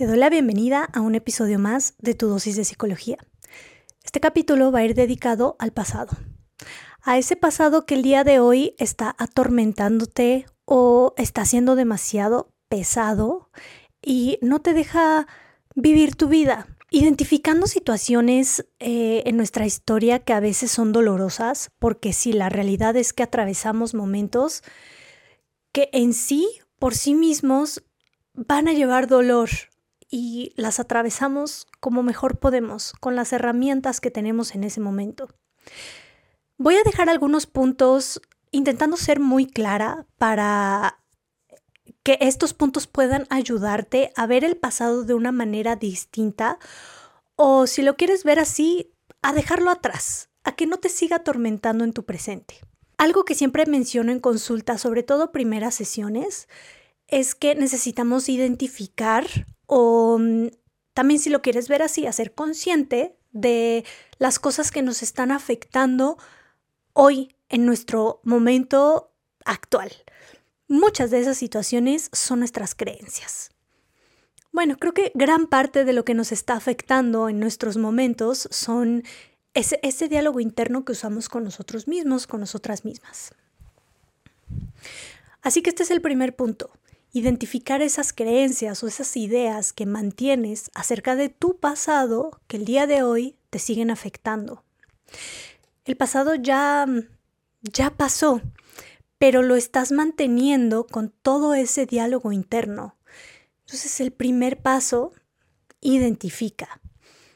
Te doy la bienvenida a un episodio más de tu dosis de psicología. Este capítulo va a ir dedicado al pasado, a ese pasado que el día de hoy está atormentándote o está siendo demasiado pesado y no te deja vivir tu vida. Identificando situaciones eh, en nuestra historia que a veces son dolorosas, porque sí, la realidad es que atravesamos momentos que en sí, por sí mismos, van a llevar dolor, y las atravesamos como mejor podemos, con las herramientas que tenemos en ese momento. Voy a dejar algunos puntos intentando ser muy clara para que estos puntos puedan ayudarte a ver el pasado de una manera distinta o si lo quieres ver así, a dejarlo atrás, a que no te siga atormentando en tu presente. Algo que siempre menciono en consulta, sobre todo primeras sesiones, es que necesitamos identificar o mm, también si lo quieres ver así, hacer consciente de las cosas que nos están afectando hoy en nuestro momento actual. Muchas de esas situaciones son nuestras creencias. Bueno, creo que gran parte de lo que nos está afectando en nuestros momentos son ese, ese diálogo interno que usamos con nosotros mismos, con nosotras mismas. Así que este es el primer punto identificar esas creencias o esas ideas que mantienes acerca de tu pasado que el día de hoy te siguen afectando. El pasado ya ya pasó, pero lo estás manteniendo con todo ese diálogo interno. Entonces el primer paso, identifica.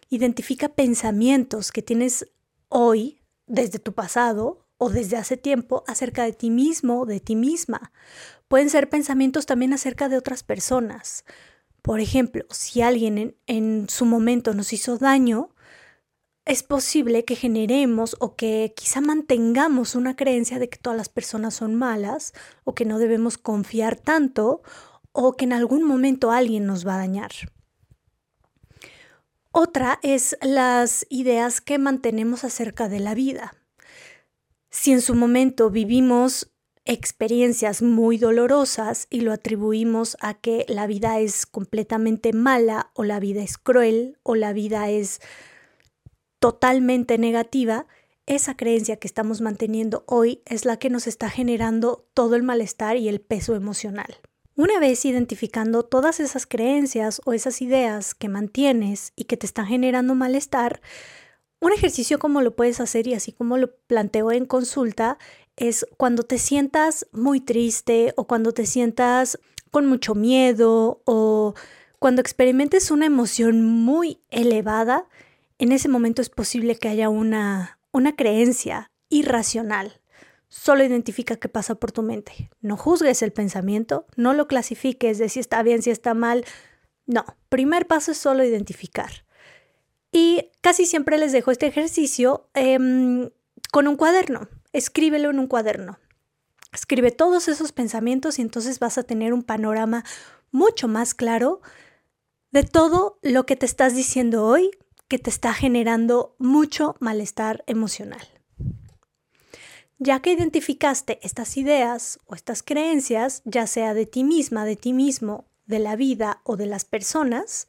Identifica pensamientos que tienes hoy desde tu pasado o desde hace tiempo acerca de ti mismo, de ti misma. Pueden ser pensamientos también acerca de otras personas. Por ejemplo, si alguien en, en, su momento nos hizo daño, es posible que generemos o que quizá mantengamos una creencia de que todas las personas son malas o que no debemos confiar tanto o que en algún momento alguien nos va a dañar. Otra es las ideas que mantenemos acerca de la vida. Si en su momento vivimos experiencias muy dolorosas y lo atribuimos a que la vida es completamente mala o la vida es cruel o la vida es totalmente negativa, esa creencia que estamos manteniendo hoy es la que nos está generando todo el malestar y el peso emocional. Una vez identificando todas esas creencias o esas ideas que mantienes y que te están generando malestar, un ejercicio como lo puedes hacer y así como lo planteo en consulta es cuando te sientas muy triste o cuando te sientas con mucho miedo o cuando experimentes una emoción muy elevada, en ese momento es posible que haya una, una creencia irracional. Solo identifica qué pasa por tu mente. No juzgues el pensamiento, no lo clasifiques de si está bien, si está mal. No, primer paso es solo identificar. Y casi siempre les dejo este ejercicio em, con un cuaderno. Escríbelo en un cuaderno. Escribe todos esos pensamientos y entonces vas a tener un panorama mucho más claro de todo lo que te estás diciendo hoy que te está generando mucho malestar emocional. Ya que identificaste estas ideas o estas creencias, ya sea de ti misma, de ti mismo, de la vida o de las personas,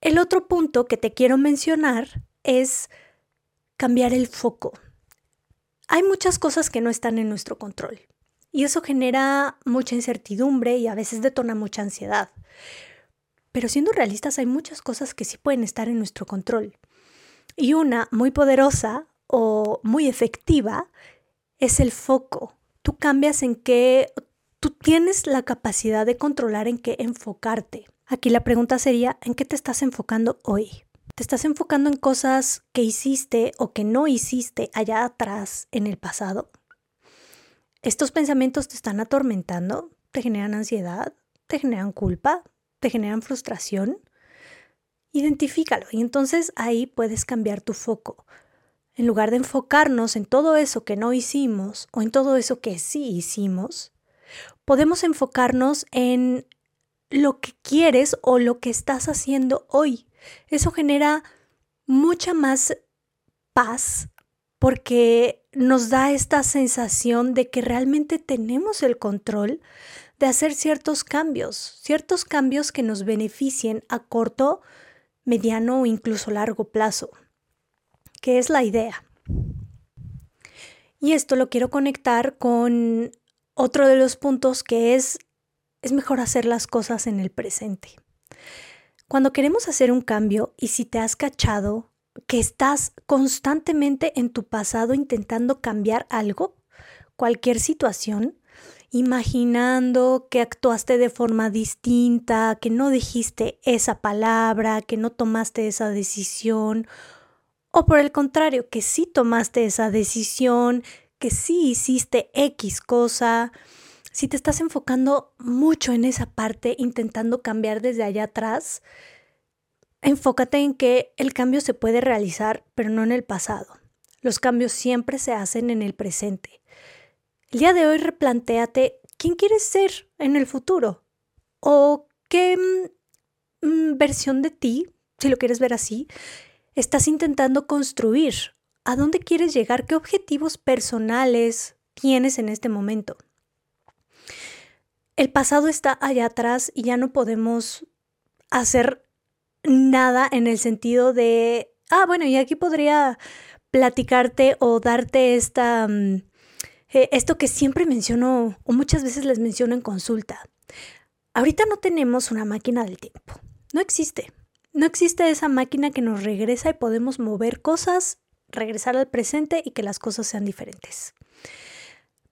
el otro punto que te quiero mencionar es cambiar el foco. Hay muchas cosas que no están en nuestro control y eso genera mucha incertidumbre y a veces detona mucha ansiedad. Pero siendo realistas hay muchas cosas que sí pueden estar en nuestro control. Y una muy poderosa o muy efectiva es el foco. Tú cambias en qué, tú tienes la capacidad de controlar en qué enfocarte. Aquí la pregunta sería, ¿en qué te estás enfocando hoy? ¿Te estás enfocando en cosas que hiciste o que no hiciste allá atrás en el pasado? ¿Estos pensamientos te están atormentando? ¿Te generan ansiedad? ¿Te generan culpa? ¿Te generan frustración? Identifícalo y entonces ahí puedes cambiar tu foco. En lugar de enfocarnos en todo eso que no hicimos o en todo eso que sí hicimos, podemos enfocarnos en lo que quieres o lo que estás haciendo hoy. Eso genera mucha más paz porque nos da esta sensación de que realmente tenemos el control de hacer ciertos cambios, ciertos cambios que nos beneficien a corto, mediano o incluso largo plazo, que es la idea. Y esto lo quiero conectar con otro de los puntos que es, es mejor hacer las cosas en el presente. Cuando queremos hacer un cambio y si te has cachado que estás constantemente en tu pasado intentando cambiar algo, cualquier situación, imaginando que actuaste de forma distinta, que no dijiste esa palabra, que no tomaste esa decisión, o por el contrario, que sí tomaste esa decisión, que sí hiciste X cosa, si te estás enfocando mucho en esa parte, intentando cambiar desde allá atrás, enfócate en que el cambio se puede realizar, pero no en el pasado. Los cambios siempre se hacen en el presente. El día de hoy replantéate quién quieres ser en el futuro o qué mm, mm, versión de ti, si lo quieres ver así, estás intentando construir. ¿A dónde quieres llegar? ¿Qué objetivos personales tienes en este momento? El pasado está allá atrás y ya no podemos hacer nada en el sentido de, ah, bueno, y aquí podría platicarte o darte esta, mm, eh, esto que siempre menciono o muchas veces les menciono en consulta. Ahorita no tenemos una máquina del tiempo, no existe. No existe esa máquina que nos regresa y podemos mover cosas, regresar al presente y que las cosas sean diferentes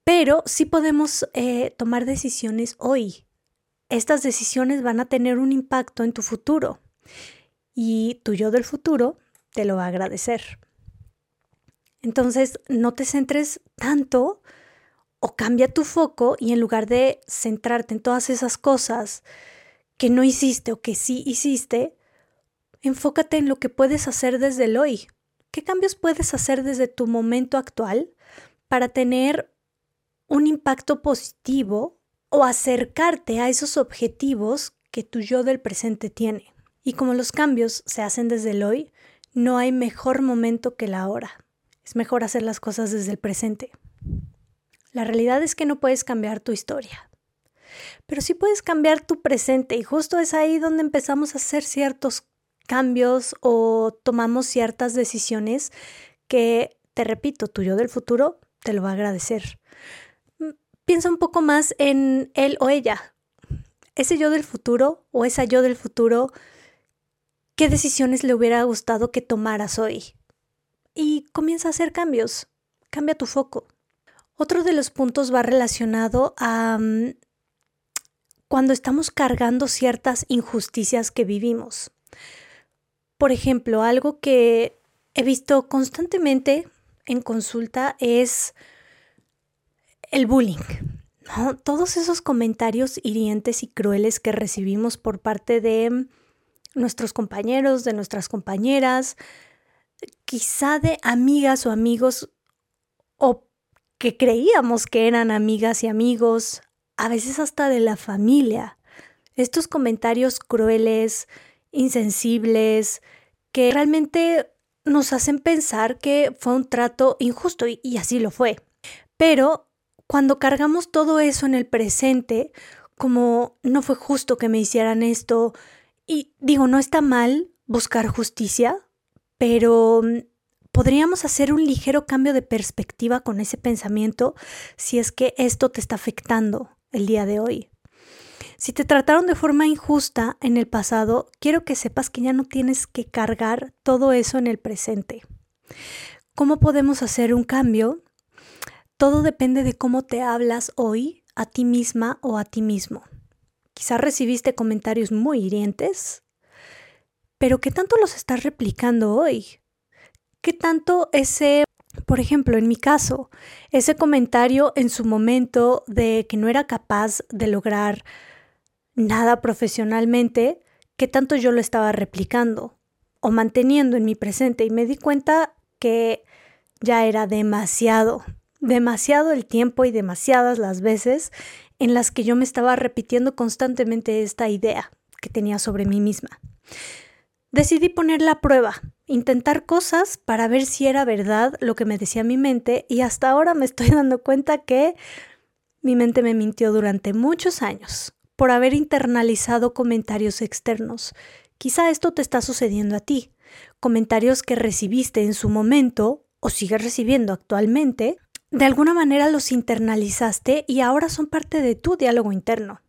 pero sí podemos eh, tomar decisiones hoy. Estas decisiones van a tener un impacto en tu futuro y tu yo del futuro te lo va a agradecer. Entonces, no te centres tanto o cambia tu foco y en lugar de centrarte en todas esas cosas que no hiciste o que sí hiciste, enfócate en lo que puedes hacer desde el hoy. ¿Qué cambios puedes hacer desde tu momento actual para tener un impacto positivo o acercarte a esos objetivos que tu yo del presente tiene. Y como los cambios se hacen desde el hoy, no hay mejor momento que la hora. Es mejor hacer las cosas desde el presente. La realidad es que no puedes cambiar tu historia, pero sí puedes cambiar tu presente y justo es ahí donde empezamos a hacer ciertos cambios o tomamos ciertas decisiones que, te repito, tu yo del futuro te lo va a agradecer piensa un poco más en él o ella. Ese yo del futuro o esa yo del futuro, ¿qué decisiones le hubiera gustado que tomaras hoy? Y comienza a hacer cambios. Cambia tu foco. Otro de los puntos va relacionado a mm, cuando estamos cargando ciertas injusticias que vivimos. Por ejemplo, algo que he visto constantemente en consulta es el bullying. Todos esos comentarios hirientes y crueles que recibimos por parte de nuestros compañeros, de nuestras compañeras, quizá de amigas o amigos o que creíamos que eran amigas y amigos, a veces hasta de la familia. Estos comentarios crueles, insensibles, que realmente nos hacen pensar que fue un trato injusto y, y así lo fue. Pero cuando cargamos todo eso en el presente, como no fue justo que me hicieran esto, y digo, no está mal buscar justicia, pero mm, podríamos hacer un ligero cambio de perspectiva con ese pensamiento si es que esto te está afectando el día de hoy. Si te trataron de forma injusta en el pasado, quiero que sepas que ya no tienes que cargar todo eso en el presente. ¿Cómo podemos hacer un cambio? Todo depende de cómo te hablas hoy a ti misma o a ti mismo. Quizás recibiste comentarios muy hirientes, pero ¿qué tanto los estás replicando hoy? ¿Qué tanto ese, por ejemplo, en mi caso, ese comentario en su momento de que no era capaz de lograr nada profesionalmente, qué tanto yo lo estaba replicando o manteniendo en mi presente y me di cuenta que ya era demasiado, demasiado el tiempo y demasiadas las veces en las que yo me estaba repitiendo constantemente esta idea que tenía sobre mí misma. Decidí poner la prueba, intentar cosas para ver si era verdad lo que me decía mi mente y hasta ahora me estoy dando cuenta que mi mente me mintió durante muchos años por haber internalizado comentarios externos. Quizá esto te está sucediendo a ti. Comentarios que recibiste en su momento o sigues recibiendo actualmente, de alguna manera los internalizaste y ahora son parte de tu diálogo interno.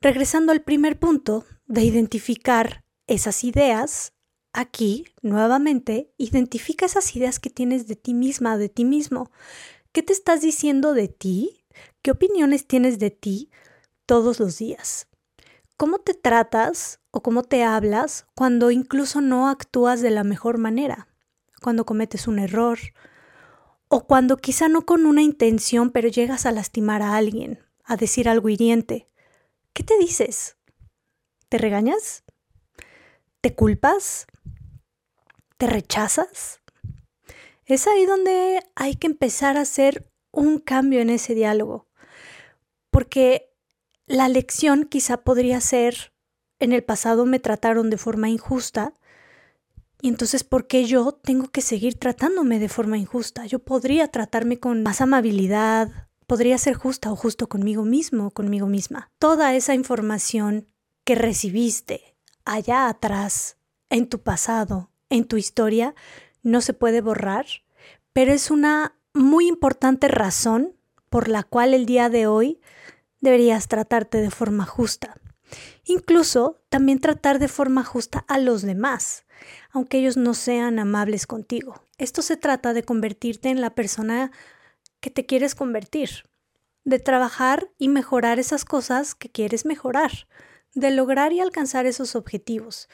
Regresando al primer punto de identificar esas ideas, aquí, nuevamente, identifica esas ideas que tienes de ti misma, de ti mismo. ¿Qué te estás diciendo de ti? ¿Qué opiniones tienes de ti todos los días? ¿Cómo te tratas o cómo te hablas cuando incluso no actúas de la mejor manera? Cuando cometes un error o cuando quizá no con una intención pero llegas a lastimar a alguien, a decir algo hiriente. ¿Qué te dices? ¿Te regañas? ¿Te culpas? ¿Te rechazas? Es ahí donde hay que empezar a hacer un cambio en ese diálogo. Porque la lección quizá podría ser, en el pasado me trataron de forma injusta, y entonces, ¿por qué yo tengo que seguir tratándome de forma injusta? Yo podría tratarme con más amabilidad, podría ser justa o justo conmigo mismo, conmigo misma. Toda esa información que recibiste allá atrás, en tu pasado, en tu historia, no se puede borrar, pero es una muy importante razón por la cual el día de hoy deberías tratarte de forma justa. Incluso también tratar de forma justa a los demás aunque ellos no sean amables contigo. Esto se trata de convertirte en la persona que te quieres convertir, de trabajar y mejorar esas cosas que quieres mejorar, de lograr y alcanzar esos objetivos.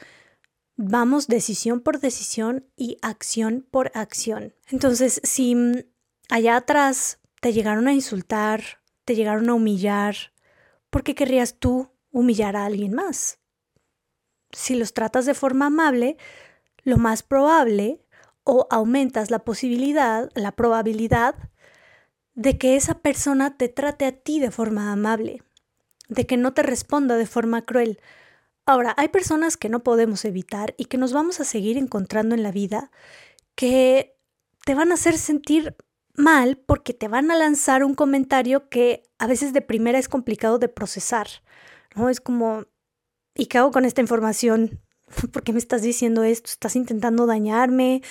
Vamos decisión por decisión y acción por acción. Entonces, si allá atrás te llegaron a insultar, te llegaron a humillar, ¿por qué querrías tú humillar a alguien más? Si los tratas de forma amable, lo más probable o aumentas la posibilidad, la probabilidad de que esa persona te trate a ti de forma amable, de que no te responda de forma cruel. Ahora, hay personas que no podemos evitar y que nos vamos a seguir encontrando en la vida que te van a hacer sentir mal porque te van a lanzar un comentario que a veces de primera es complicado de procesar. ¿No? Es como, ¿y qué hago con esta información? ¿por qué me estás diciendo esto? ¿Estás intentando dañarme?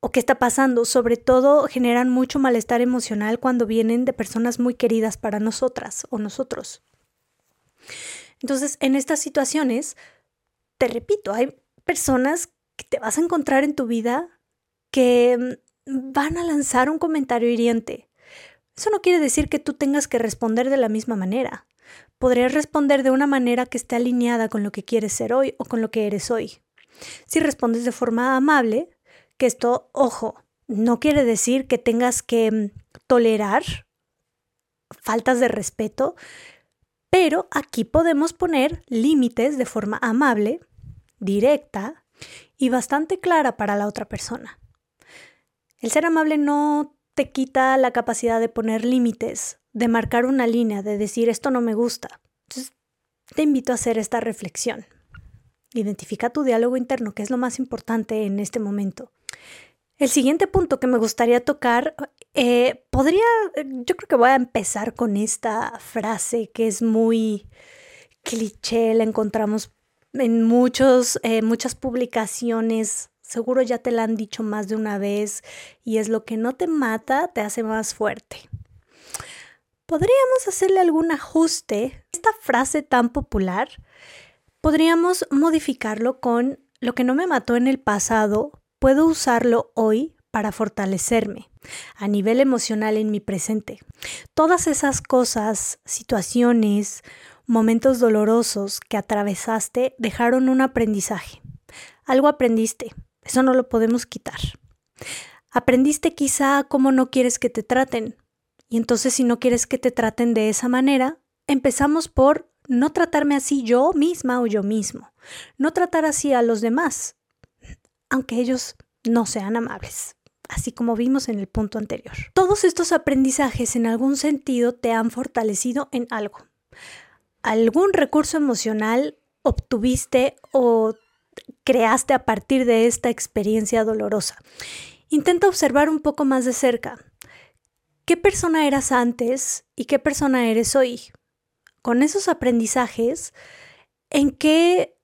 ¿O qué está pasando? Sobre todo generan mucho malestar emocional cuando vienen de personas muy queridas para nosotras o nosotros. Entonces, en estas situaciones, te repito, hay personas que te vas a encontrar en tu vida que mm, van a lanzar un comentario hiriente. Eso no quiere decir que tú tengas que responder de la misma manera podrías responder de una manera que esté alineada con lo que quieres ser hoy o con lo que eres hoy. Si respondes de forma amable, que esto, ojo, no quiere decir que tengas que mm, tolerar faltas de respeto, pero aquí podemos poner límites de forma amable, directa y bastante clara para la otra persona. El ser amable no te quita la capacidad de poner límites de marcar una línea, de decir esto no me gusta. Entonces, te invito a hacer esta reflexión. Identifica tu diálogo interno, que es lo más importante en este momento. El siguiente punto que me gustaría tocar, eh, podría, yo creo que voy a empezar con esta frase que es muy cliché, la encontramos en muchos, eh, muchas publicaciones, seguro ya te la han dicho más de una vez, y es lo que no te mata, te hace más fuerte. ¿Podríamos hacerle algún ajuste? Esta frase tan popular, podríamos modificarlo con lo que no me mató en el pasado, puedo usarlo hoy para fortalecerme a nivel emocional en mi presente. Todas esas cosas, situaciones, momentos dolorosos que atravesaste dejaron un aprendizaje. Algo aprendiste, eso no lo podemos quitar. Aprendiste quizá cómo no quieres que te traten, y entonces si no quieres que te traten de esa manera, empezamos por no tratarme así yo misma o yo mismo, no tratar así a los demás, aunque ellos no sean amables, así como vimos en el punto anterior. Todos estos aprendizajes en algún sentido te han fortalecido en algo. Algún recurso emocional obtuviste o creaste a partir de esta experiencia dolorosa. Intenta observar un poco más de cerca qué persona eras antes y qué persona eres hoy. Con esos aprendizajes, ¿en qué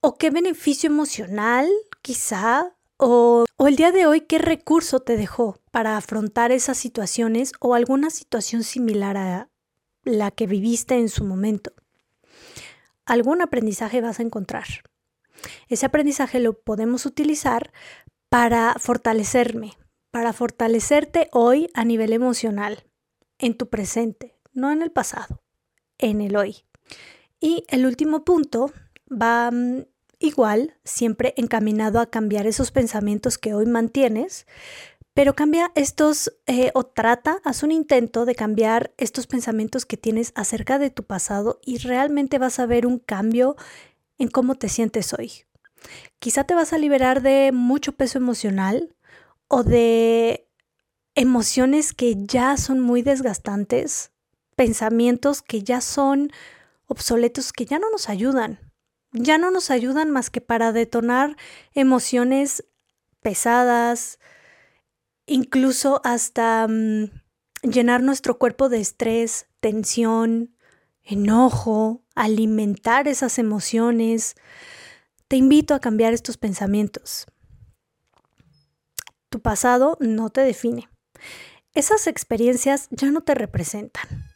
o qué beneficio emocional quizá o, o, el día de hoy qué recurso te dejó para afrontar esas situaciones o alguna situación similar a la que viviste en su momento. Algún aprendizaje vas a encontrar. Ese aprendizaje lo podemos utilizar para fortalecerme, para fortalecerte hoy a nivel emocional, en tu presente, no en el pasado, en el hoy. Y el último punto va mm, igual, siempre encaminado a cambiar esos pensamientos que hoy mantienes, pero cambia estos eh, o trata, haz un intento de cambiar estos pensamientos que tienes acerca de tu pasado y realmente vas a ver un cambio en cómo te sientes hoy. Quizá te vas a liberar de mucho peso emocional o de emociones que ya son muy desgastantes, pensamientos que ya son obsoletos, que ya no nos ayudan. Ya no nos ayudan más que para detonar emociones pesadas, incluso hasta mm, llenar nuestro cuerpo de estrés, tensión, enojo, alimentar esas emociones. Te invito a cambiar estos pensamientos. Tu pasado no te define. Esas experiencias ya no te representan.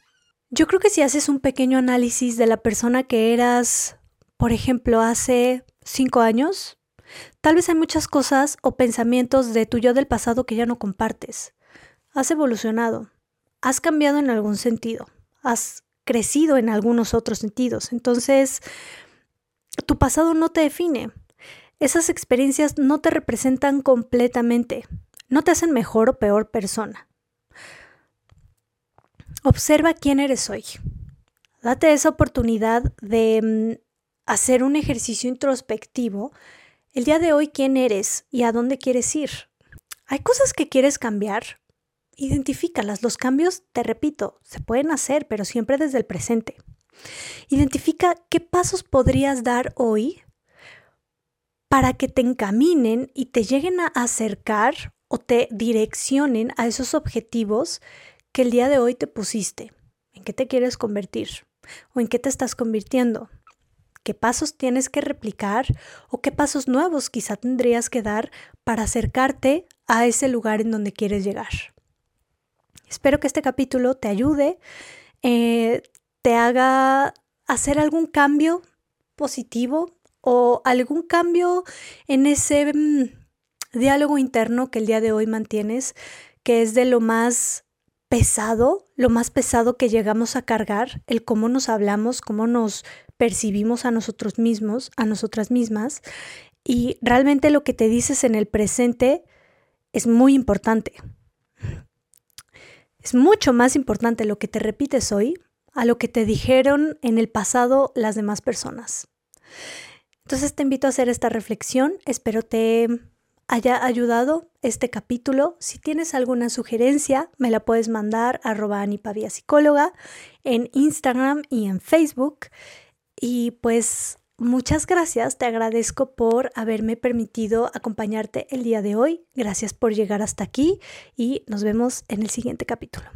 Yo creo que si haces un pequeño análisis de la persona que eras, por ejemplo, hace cinco años, Tal vez hay muchas cosas o pensamientos de tu yo del pasado que ya no compartes. Has evolucionado, has cambiado en algún sentido, has crecido en algunos otros sentidos. Entonces, tu pasado no te define. Esas experiencias no te representan completamente, no te hacen mejor o peor persona. Observa quién eres hoy. Date esa oportunidad de mm, hacer un ejercicio introspectivo el día de hoy quién eres y a dónde quieres ir. ¿Hay cosas que quieres cambiar? Identifícalas. Los cambios, te repito, se pueden hacer, pero siempre desde el presente. Identifica qué pasos podrías dar hoy para que te encaminen y te lleguen a acercar o te direccionen a esos objetivos que el día de hoy te pusiste. ¿En qué te quieres convertir? ¿O en qué te estás convirtiendo? qué pasos tienes que replicar o qué pasos nuevos quizá tendrías que dar para acercarte a ese lugar en donde quieres llegar. Espero que este capítulo te ayude, eh, te haga hacer algún cambio positivo o algún cambio en ese mm, diálogo interno que el día de hoy mantienes, que es de lo más pesado, lo más pesado que llegamos a cargar, el cómo nos hablamos, cómo nos percibimos a nosotros mismos, a nosotras mismas, y realmente lo que te dices en el presente es muy importante. Es mucho más importante lo que te repites hoy a lo que te dijeron en el pasado las demás personas. Entonces te invito a hacer esta reflexión, espero te haya ayudado este capítulo. Si tienes alguna sugerencia, me la puedes mandar a Psicóloga en Instagram y en Facebook. Y pues muchas gracias, te agradezco por haberme permitido acompañarte el día de hoy. Gracias por llegar hasta aquí y nos vemos en el siguiente capítulo.